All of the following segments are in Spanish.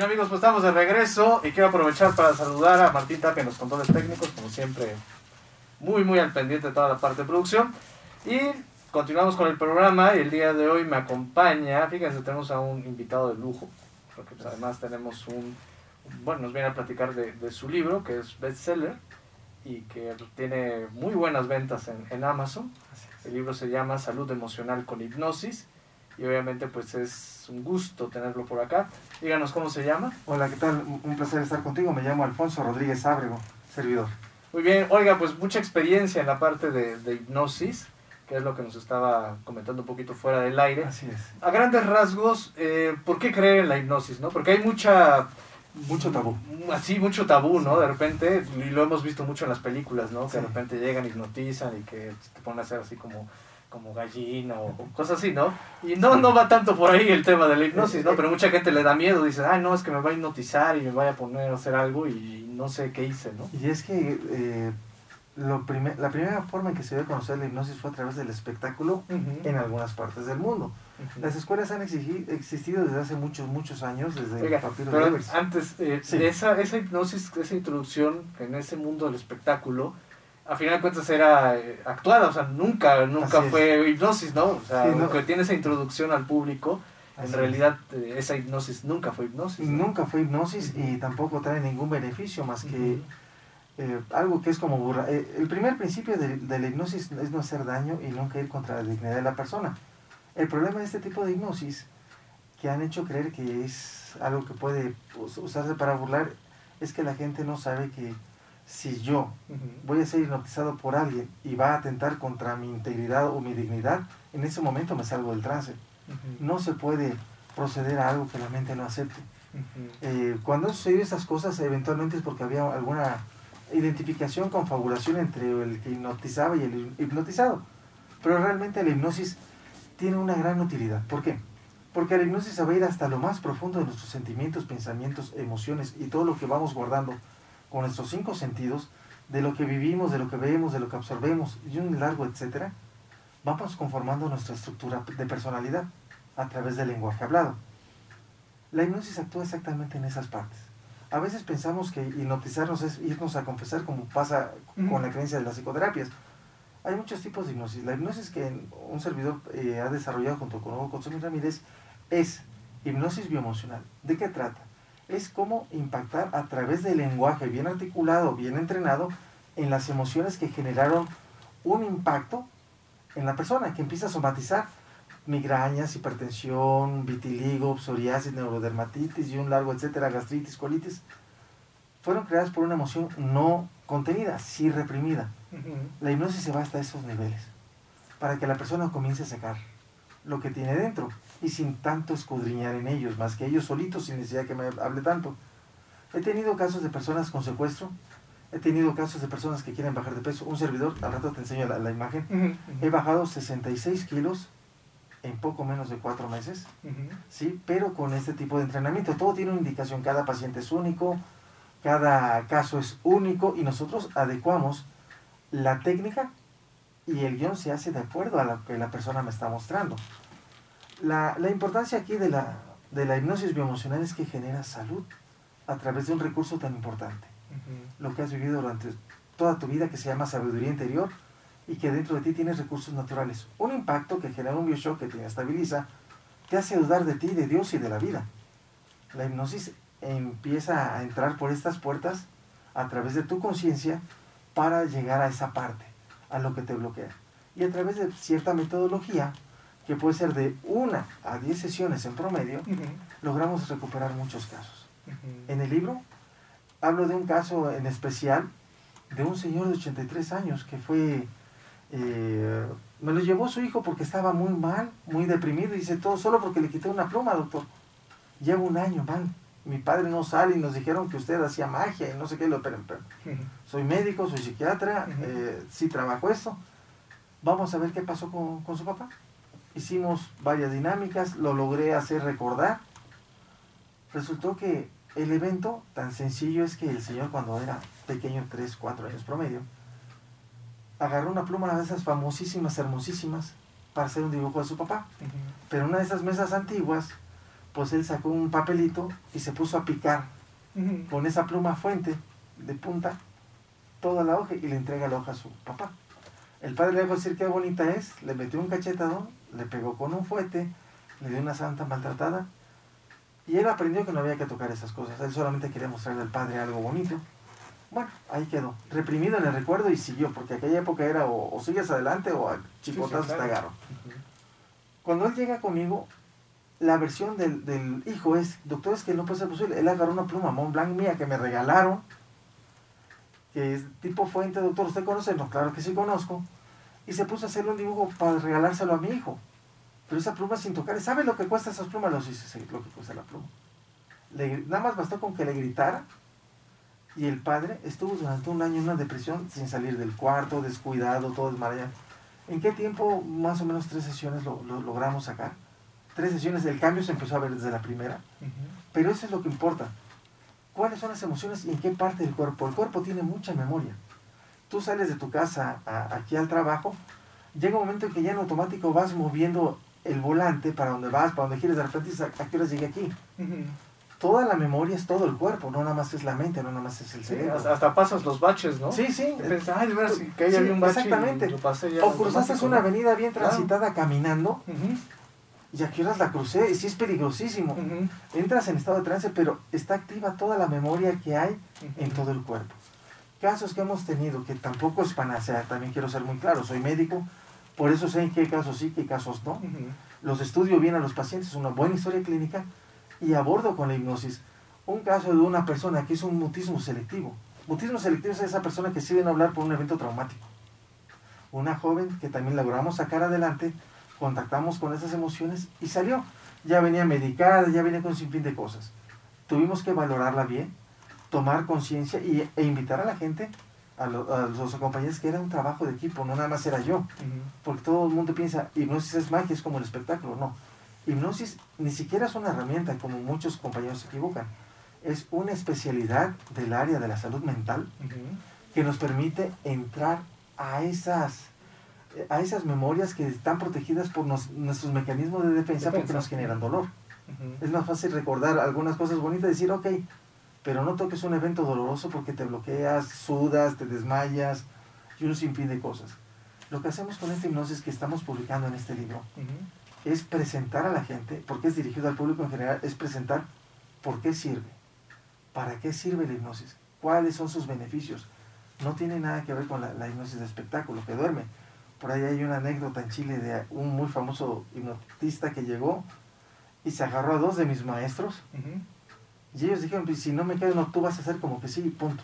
Bien amigos, pues estamos de regreso y quiero aprovechar para saludar a Martín Tapia en los controles técnicos, como siempre, muy muy al pendiente de toda la parte de producción. Y continuamos con el programa y el día de hoy me acompaña, fíjense, tenemos a un invitado de lujo, porque pues, además tenemos un, bueno, nos viene a platicar de, de su libro, que es bestseller y que tiene muy buenas ventas en, en Amazon. El libro se llama Salud Emocional con Hipnosis y obviamente pues es un gusto tenerlo por acá. Díganos cómo se llama. Hola, ¿qué tal? Un placer estar contigo. Me llamo Alfonso Rodríguez Ábrego, servidor. Muy bien, oiga, pues mucha experiencia en la parte de, de hipnosis, que es lo que nos estaba comentando un poquito fuera del aire. Así es. A grandes rasgos, eh, ¿por qué creer en la hipnosis? ¿no? Porque hay mucha... Mucho tabú. Así, mucho tabú, ¿no? De repente, y lo hemos visto mucho en las películas, ¿no? Que de repente llegan, hipnotizan y que te ponen a hacer así como como gallina o cosas así, ¿no? Y no, no va tanto por ahí el tema de la hipnosis, ¿no? Pero mucha gente le da miedo, dice, ay, no, es que me va a hipnotizar y me vaya a poner a hacer algo y no sé qué hice, ¿no? Y es que eh, lo primer, la primera forma en que se dio a conocer la hipnosis fue a través del espectáculo uh -huh. en algunas partes del mundo. Uh -huh. Las escuelas han existido desde hace muchos, muchos años, desde Oiga, papiro pero Antes, eh, sí. esa, esa hipnosis, esa introducción en ese mundo del espectáculo, a final de cuentas era eh, actuada, o sea, nunca, nunca fue hipnosis, ¿no? O sea, sí, no. que tiene esa introducción al público, Así en realidad eh, esa hipnosis nunca fue hipnosis. ¿no? Nunca fue hipnosis y tampoco trae ningún beneficio más que eh, algo que es como burra. Eh, el primer principio de, de, la hipnosis es no hacer daño y nunca ir contra la dignidad de la persona. El problema de este tipo de hipnosis, que han hecho creer que es algo que puede usarse para burlar, es que la gente no sabe que si yo voy a ser hipnotizado por alguien y va a atentar contra mi integridad o mi dignidad, en ese momento me salgo del trance. Uh -huh. No se puede proceder a algo que la mente no acepte. Uh -huh. eh, cuando sucedió esas cosas, eventualmente es porque había alguna identificación, confabulación entre el que hipnotizaba y el hipnotizado. Pero realmente la hipnosis tiene una gran utilidad. ¿Por qué? Porque la hipnosis se va a ir hasta lo más profundo de nuestros sentimientos, pensamientos, emociones y todo lo que vamos guardando con nuestros cinco sentidos, de lo que vivimos, de lo que vemos, de lo que absorbemos y un largo etcétera, vamos conformando nuestra estructura de personalidad a través del lenguaje hablado. La hipnosis actúa exactamente en esas partes. A veces pensamos que hipnotizarnos es irnos a confesar como pasa con la creencia de las psicoterapias. Hay muchos tipos de hipnosis. La hipnosis que un servidor eh, ha desarrollado junto con Hugo Consumí Ramírez es hipnosis bioemocional. ¿De qué trata? Es cómo impactar a través del lenguaje bien articulado, bien entrenado, en las emociones que generaron un impacto en la persona, que empieza a somatizar migrañas, hipertensión, vitiligo, psoriasis, neurodermatitis y un largo etcétera, gastritis, colitis, fueron creadas por una emoción no contenida, sí reprimida. Uh -huh. La hipnosis se va hasta esos niveles, para que la persona comience a sacar lo que tiene dentro y sin tanto escudriñar en ellos, más que ellos solitos sin necesidad que me hable tanto. He tenido casos de personas con secuestro, he tenido casos de personas que quieren bajar de peso. Un servidor, al rato te enseño la, la imagen, uh -huh. he bajado 66 kilos en poco menos de cuatro meses, uh -huh. ¿sí? pero con este tipo de entrenamiento. Todo tiene una indicación, cada paciente es único, cada caso es único y nosotros adecuamos la técnica y el guion se hace de acuerdo a lo que la persona me está mostrando. La, la importancia aquí de la, de la hipnosis bioemocional es que genera salud a través de un recurso tan importante. Uh -huh. Lo que has vivido durante toda tu vida que se llama sabiduría interior y que dentro de ti tienes recursos naturales. Un impacto que genera un bioshock que te inestabiliza, te hace dudar de ti, de Dios y de la vida. La hipnosis empieza a entrar por estas puertas a través de tu conciencia para llegar a esa parte, a lo que te bloquea. Y a través de cierta metodología, que puede ser de una a diez sesiones en promedio, uh -huh. logramos recuperar muchos casos. Uh -huh. En el libro hablo de un caso en especial de un señor de 83 años que fue, eh, me lo llevó su hijo porque estaba muy mal, muy deprimido, y dice todo solo porque le quité una pluma, doctor. Llevo un año mal, mi padre no sale y nos dijeron que usted hacía magia y no sé qué, lo, pero, pero uh -huh. soy médico, soy psiquiatra, uh eh, sí trabajo esto. Vamos a ver qué pasó con, con su papá hicimos varias dinámicas, lo logré hacer recordar. Resultó que el evento tan sencillo es que el señor cuando era pequeño, 3, 4 años promedio, agarró una pluma de esas famosísimas, hermosísimas, para hacer un dibujo de su papá. Uh -huh. Pero una de esas mesas antiguas, pues él sacó un papelito y se puso a picar con esa pluma fuente de punta toda la hoja y le entrega la hoja a su papá. El padre le dijo decir qué bonita es, le metió un cachetadón, le pegó con un fuete, le dio una santa maltratada y él aprendió que no había que tocar esas cosas. Él solamente quería mostrarle al padre algo bonito. Bueno, ahí quedó, reprimido en el recuerdo y siguió, porque aquella época era o, o sigues adelante o a chipotazos Sí, sí, claro. te agarro. Cuando él llega conmigo, la versión del, del hijo es, doctor, es que no puede ser posible. Él agarró una pluma Mont Blanc mía que me regalaron, que es tipo fuente, doctor, ¿usted conoce? No, claro que sí conozco. Y se puso a hacerle un dibujo para regalárselo a mi hijo. Pero esa pluma sin tocar, ¿sabe lo que cuesta esas plumas? Los dice, sí, lo que cuesta la pluma. Le- nada más bastó con que le gritara. Y el padre estuvo durante un año en una depresión sin salir del cuarto, descuidado, todo desmayado. ¿En qué tiempo, más o menos tres sesiones, lo, lo logramos sacar? Tres sesiones, el cambio se empezó a ver desde la primera. Ujú. Pero eso es lo que importa. ¿Cuáles son las emociones y en qué parte del cuerpo? El cuerpo tiene mucha memoria. Tú sales de tu casa a- aquí al trabajo, llega un momento en que ya en automático vas moviendo el volante para donde vas, para donde quieres, de repente dices, ¿a qué horas llegué aquí? Toda la memoria es todo el cuerpo, no nada más es la mente, no nada más es el Sí, cerebro. hasta, hasta pasas los baches, ¿no? Sí, sí. Y piensas, ay, de Sí, que ahí había un bache exactamente. y lo pasé ya O cruzaste una avenida bien Claro. transitada caminando Ujú. Y a qué horas la crucé, y sí es peligrosísimo. Ujú. Entras en estado de trance, pero está activa toda la memoria que hay en todo el cuerpo. Casos que hemos tenido, que tampoco es panacea, también quiero ser muy claro, soy médico, por eso sé en qué casos sí, qué casos no. Ujú. Los estudio bien a los pacientes, una buena historia clínica y abordo con la hipnosis un caso de una persona que hizo un mutismo selectivo. Mutismo selectivo es esa persona que sí no hablar por un evento traumático. Una joven que también logramos sacar adelante, contactamos con esas emociones y salió. Ya venía medicada, ya venía con un sinfín de cosas. Tuvimos que valorarla bien, tomar conciencia e invitar a la gente, a, lo- a los compañeros, que era un trabajo de equipo, no nada más era yo porque todo el mundo piensa, hipnosis es magia, es como el espectáculo. No, hipnosis ni siquiera es una herramienta, como muchos compañeros se equivocan. Es una especialidad del área de la salud mental que nos permite entrar a esas, a esas memorias que están protegidas por nos- nuestros mecanismos de defensa, porque nos generan dolor. Es más fácil recordar algunas cosas bonitas y decir, ok, pero no toques un evento doloroso porque te bloqueas, sudas, te desmayas y un sinfín de cosas. Lo que hacemos con esta hipnosis que estamos publicando en este libro Ujú. es presentar a la gente, porque es dirigido al público en general, es presentar por qué sirve, para qué sirve la hipnosis, cuáles son sus beneficios. No tiene nada que ver con la, la hipnosis de espectáculo, que duerme. Por ahí hay una anécdota en Chile de un muy famoso hipnotista que llegó y se agarró a dos de mis maestros y ellos dijeron, pues, si no me quedo, no, tú vas a hacer como que sí, punto.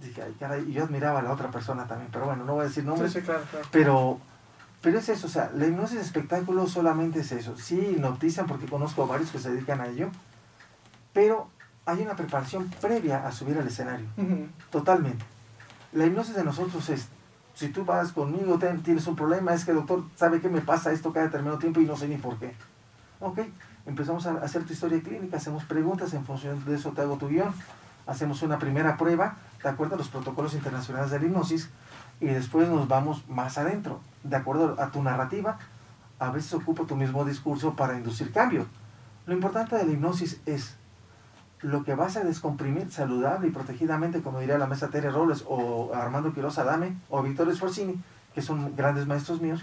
Dije, ay, caray, y yo admiraba a la otra persona también, pero bueno, no voy a decir nombres. Sí, sí, claro, claro. Pero, pero es eso, o sea, la hipnosis de espectáculo solamente es eso. Sí, hipnotizan porque conozco a varios que se dedican a ello, pero hay una preparación previa a subir al escenario, totalmente. La hipnosis de nosotros es, si tú vas conmigo, tienes un problema, es que doctor, ¿sabe qué me pasa esto cada determinado tiempo y no sé ni por qué? Ok, empezamos a hacer tu historia clínica, hacemos preguntas, en función de eso te hago tu guion, hacemos una primera prueba, de acuerdo a los protocolos internacionales de la hipnosis, y después nos vamos más adentro, de acuerdo a tu narrativa, a veces ocupo tu mismo discurso para inducir cambio. Lo importante de la hipnosis es lo que vas a descomprimir saludable y protegidamente, como diría la mesa Tere Robles o Armando Quiroz Adame o Vittorio Sforzini, que son grandes maestros míos,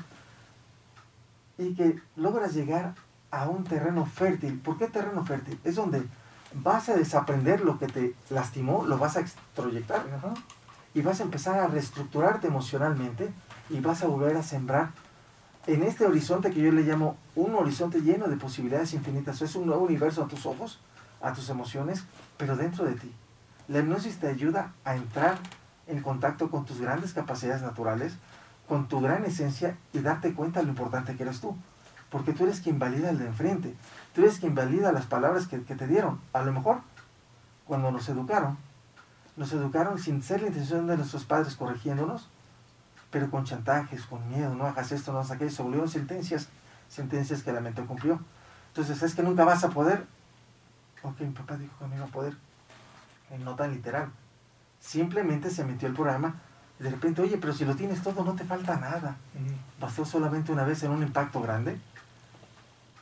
y que logras llegar a un terreno fértil. ¿Por qué terreno fértil? Es donde vas a desaprender lo que te lastimó, lo vas a extroyectar Ajá. y vas a empezar a reestructurarte emocionalmente y vas a volver a sembrar en este horizonte que yo le llamo un horizonte lleno de posibilidades infinitas. Es un nuevo universo a tus ojos, a tus emociones, pero dentro de ti. La hipnosis te ayuda a entrar en contacto con tus grandes capacidades naturales, con tu gran esencia y darte cuenta de lo importante que eres tú. Porque tú eres quien valida al de enfrente. Tú eres quien valida las palabras que, que te dieron. A lo mejor, cuando nos educaron, nos educaron sin ser la intención de nuestros padres corrigiéndonos, pero con chantajes, con miedo, no hagas esto, no hagas aquello, se volvieron sentencias, sentencias que la mente cumplió. Entonces, es que nunca vas a poder. Ok, mi papá dijo que no iba a poder. Eh, No tan literal. Simplemente se metió el programa y de repente, oye, pero si lo tienes todo, no te falta nada. Ujú. Bastó solamente una vez en un impacto grande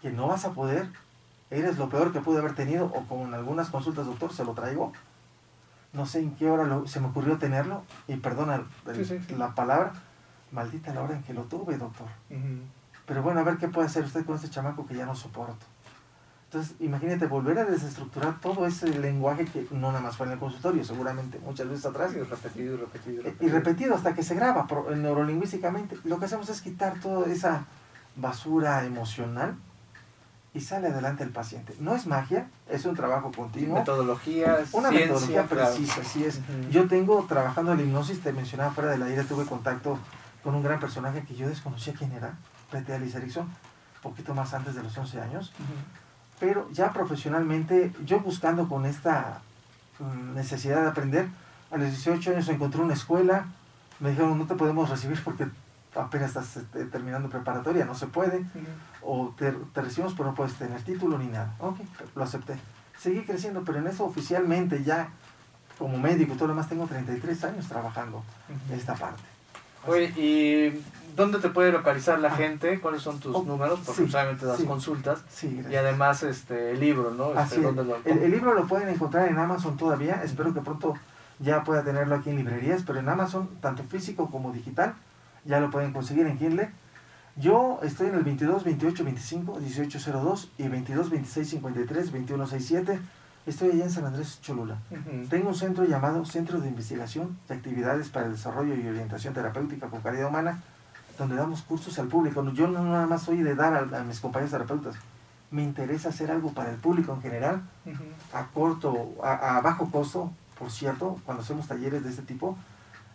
que no vas a poder eres lo peor que pude haber tenido, o como en algunas consultas, doctor, se lo traigo. No sé en qué hora lo- se me ocurrió tenerlo, y perdona el- Sí, sí, sí. la palabra, maldita la hora en que lo tuve, doctor. Pero bueno, a ver qué puede hacer usted con este chamaco que ya no soporto. Entonces, imagínate volver a desestructurar todo ese lenguaje que no nada más fue en el consultorio, seguramente muchas veces atrás, Y repetido, y repetido, y repetido. repetido hasta que se graba eh, neurolingüísticamente. Lo que hacemos es quitar toda esa basura emocional y sale adelante el paciente. No es magia, es un trabajo continuo. Metodologías, Una ciencia, metodología claro. precisa, así es. Ujú. Yo tengo, trabajando en la hipnosis, te mencionaba fuera de la aire, tuve contacto con un gran personaje que yo desconocía quién era, Pete Alice Erickson, poquito más antes de los 11 años, Ujú. Pero ya profesionalmente, yo buscando con esta necesidad de aprender, a los 18 años encontré una escuela, me dijeron, no te podemos recibir porque apenas estás este, terminando preparatoria, no se puede, o te, te recibimos pero no puedes tener título ni nada. Ok, lo acepté. Seguí creciendo, pero en eso oficialmente ya como médico y todo lo demás tengo 33 años trabajando Ujú. esta parte. Oye, ¿y dónde te puede localizar la Ah. gente? ¿Cuáles son tus Oh, números? Porque sí, solamente das sí. consultas. Sí. Y además este el libro, ¿no? Este, Así es. ¿dónde lo- el, el libro lo pueden encontrar en Amazon todavía, espero que pronto ya pueda tenerlo aquí en librerías, pero en Amazon, tanto físico como digital, ya lo pueden conseguir en Kindle. Yo estoy en el 22 28 25 1802 y 22 26 53 21 67. Estoy allá en San Andrés Cholula. Tengo un centro llamado Centro de Investigación y Actividades para el Desarrollo y Orientación Terapéutica con Calidad Humana, donde damos cursos al público. Yo no nada más soy de dar a, a mis compañeros terapeutas. Me interesa hacer algo para el público en general, a corto, a, a bajo costo, por cierto, cuando hacemos talleres de este tipo.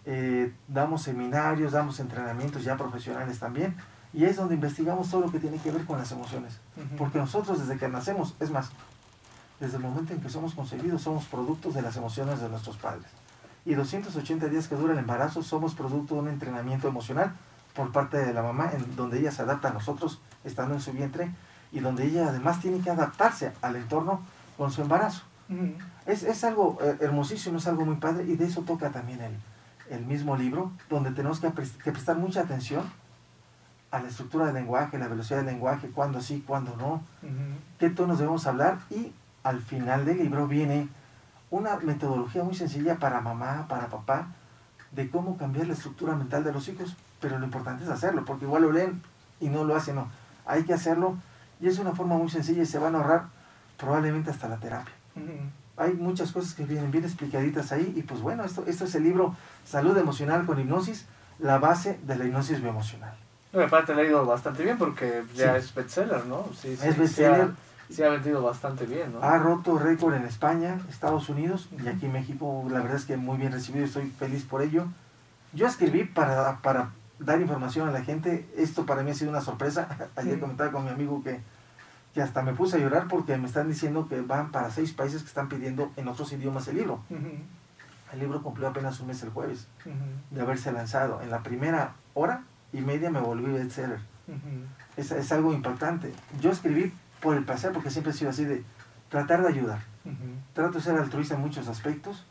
eh, damos seminarios, damos entrenamientos ya profesionales también. Y es donde investigamos todo lo que tiene que ver con las emociones. Porque nosotros desde que nacemos, es más, desde el momento en que somos concebidos, somos productos de las emociones de nuestros padres. Y 280 días que dura el embarazo, somos producto de un entrenamiento emocional por parte de la mamá, en donde ella se adapta a nosotros estando en su vientre y donde ella además tiene que adaptarse al entorno con su embarazo. Es, es algo eh, hermosísimo, es algo muy padre y de eso toca también el, el mismo libro, donde tenemos que, pres- que prestar mucha atención a la estructura del lenguaje, la velocidad del lenguaje, cuándo sí, cuándo no, Ujú. qué tonos debemos hablar y al final del libro viene una metodología muy sencilla para mamá, para papá, de cómo cambiar la estructura mental de los hijos, pero lo importante es hacerlo, porque igual lo leen y no lo hacen, no, hay que hacerlo y es una forma muy sencilla y se van a ahorrar probablemente hasta la terapia. Hay muchas cosas que vienen bien explicaditas ahí y pues bueno, esto, esto es el libro Salud Emocional con Hipnosis, la base de la hipnosis bioemocional. No, aparte le ha ido bastante bien porque ya Sí. es bestseller, ¿no? Sí, sí, Es bestseller. Sí ha vendido bastante bien, ¿no? Ha roto récord en España, Estados Unidos y aquí en México. La verdad es que muy bien recibido, estoy feliz por ello. Yo escribí para, para dar información a la gente. Esto para mí ha sido una sorpresa. Ayer Mm. comentaba con mi amigo que, que hasta me puse a llorar porque me están diciendo que van para seis países que están pidiendo en otros idiomas el libro. Ujú. El libro cumplió apenas un mes el jueves Ujú. de haberse lanzado. En la primera hora y media me volví bestseller. Ujú. Es, es algo impactante. Yo escribí por el placer porque siempre he sido así de tratar de ayudar. Ujú. Trato de ser altruista en muchos aspectos.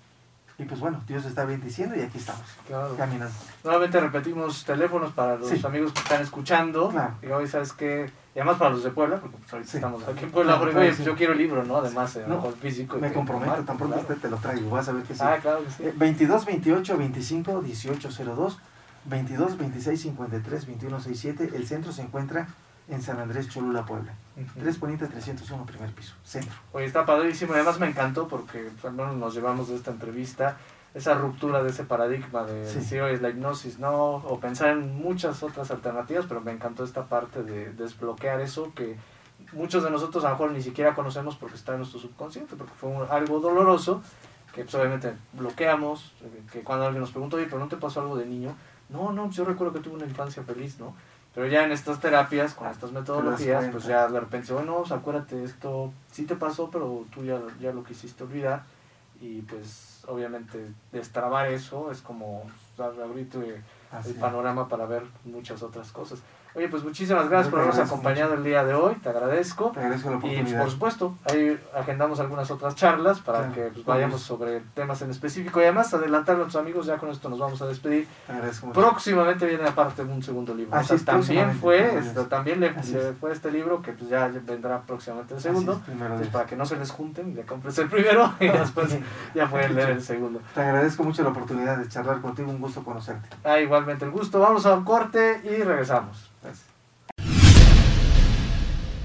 Y pues bueno, Dios está bendiciendo y aquí estamos, Claro. caminando. Nuevamente repetimos teléfonos para los Sí. amigos que están escuchando. Claro. Y hoy, ¿sabes qué? Y además para los de Puebla, porque pues ahorita Sí. estamos aquí en Puebla, Claro, oye, pues, sí. yo quiero el libro, ¿no? Además, eh, No, mejor físico. Me comprometo, marco, tan pronto usted te lo traigo, vas a ver que sí. Ah, claro que sí. Eh, 22 28 25 18 02 22 26 53 21 67 el centro se encuentra en San Andrés Cholula Puebla Ujú. 3 Poniente 301 primer piso centro Oye, está padrísimo. Además me encantó porque pues, al menos nos llevamos de esta entrevista esa ruptura de ese paradigma de Sí. si hoy es la hipnosis, no, o pensar en muchas otras alternativas, pero me encantó esta parte de desbloquear eso que muchos de nosotros a lo mejor ni siquiera conocemos porque está en nuestro subconsciente, porque fue un- algo doloroso que pues, obviamente bloqueamos, eh, que cuando alguien nos pregunta, oye, pero no te pasó algo de niño, no, no, yo recuerdo que tuve una infancia feliz, ¿no? Pero ya en estas terapias, con estas metodologías, pues ya de repente, bueno, pues, acuérdate, esto sí te pasó, pero tú ya, ya lo quisiste olvidar. Y pues obviamente destrabar eso es como dar ahorita eh, Así el panorama para ver muchas otras cosas. Oye, pues muchísimas gracias por habernos acompañado el día de hoy, te agradezco. Te agradezco la Y pues, oportunidad. por supuesto, ahí agendamos algunas otras charlas para Claro, que pues, vayamos sobre temas en específico y además adelantar a nuestros amigos, ya con esto nos vamos a despedir. Te agradezco mucho. Próximamente viene aparte un segundo libro. Así O sea, es, también fue, este, también le, le fue este libro que pues ya vendrá próximamente el segundo. Es, para que no se les junten, ya compres el primero y después ya pueden leer el segundo. Te agradezco mucho la oportunidad de charlar contigo, un gusto conocerte. Ah, igualmente el gusto. Vamos a un corte y regresamos. Gracias.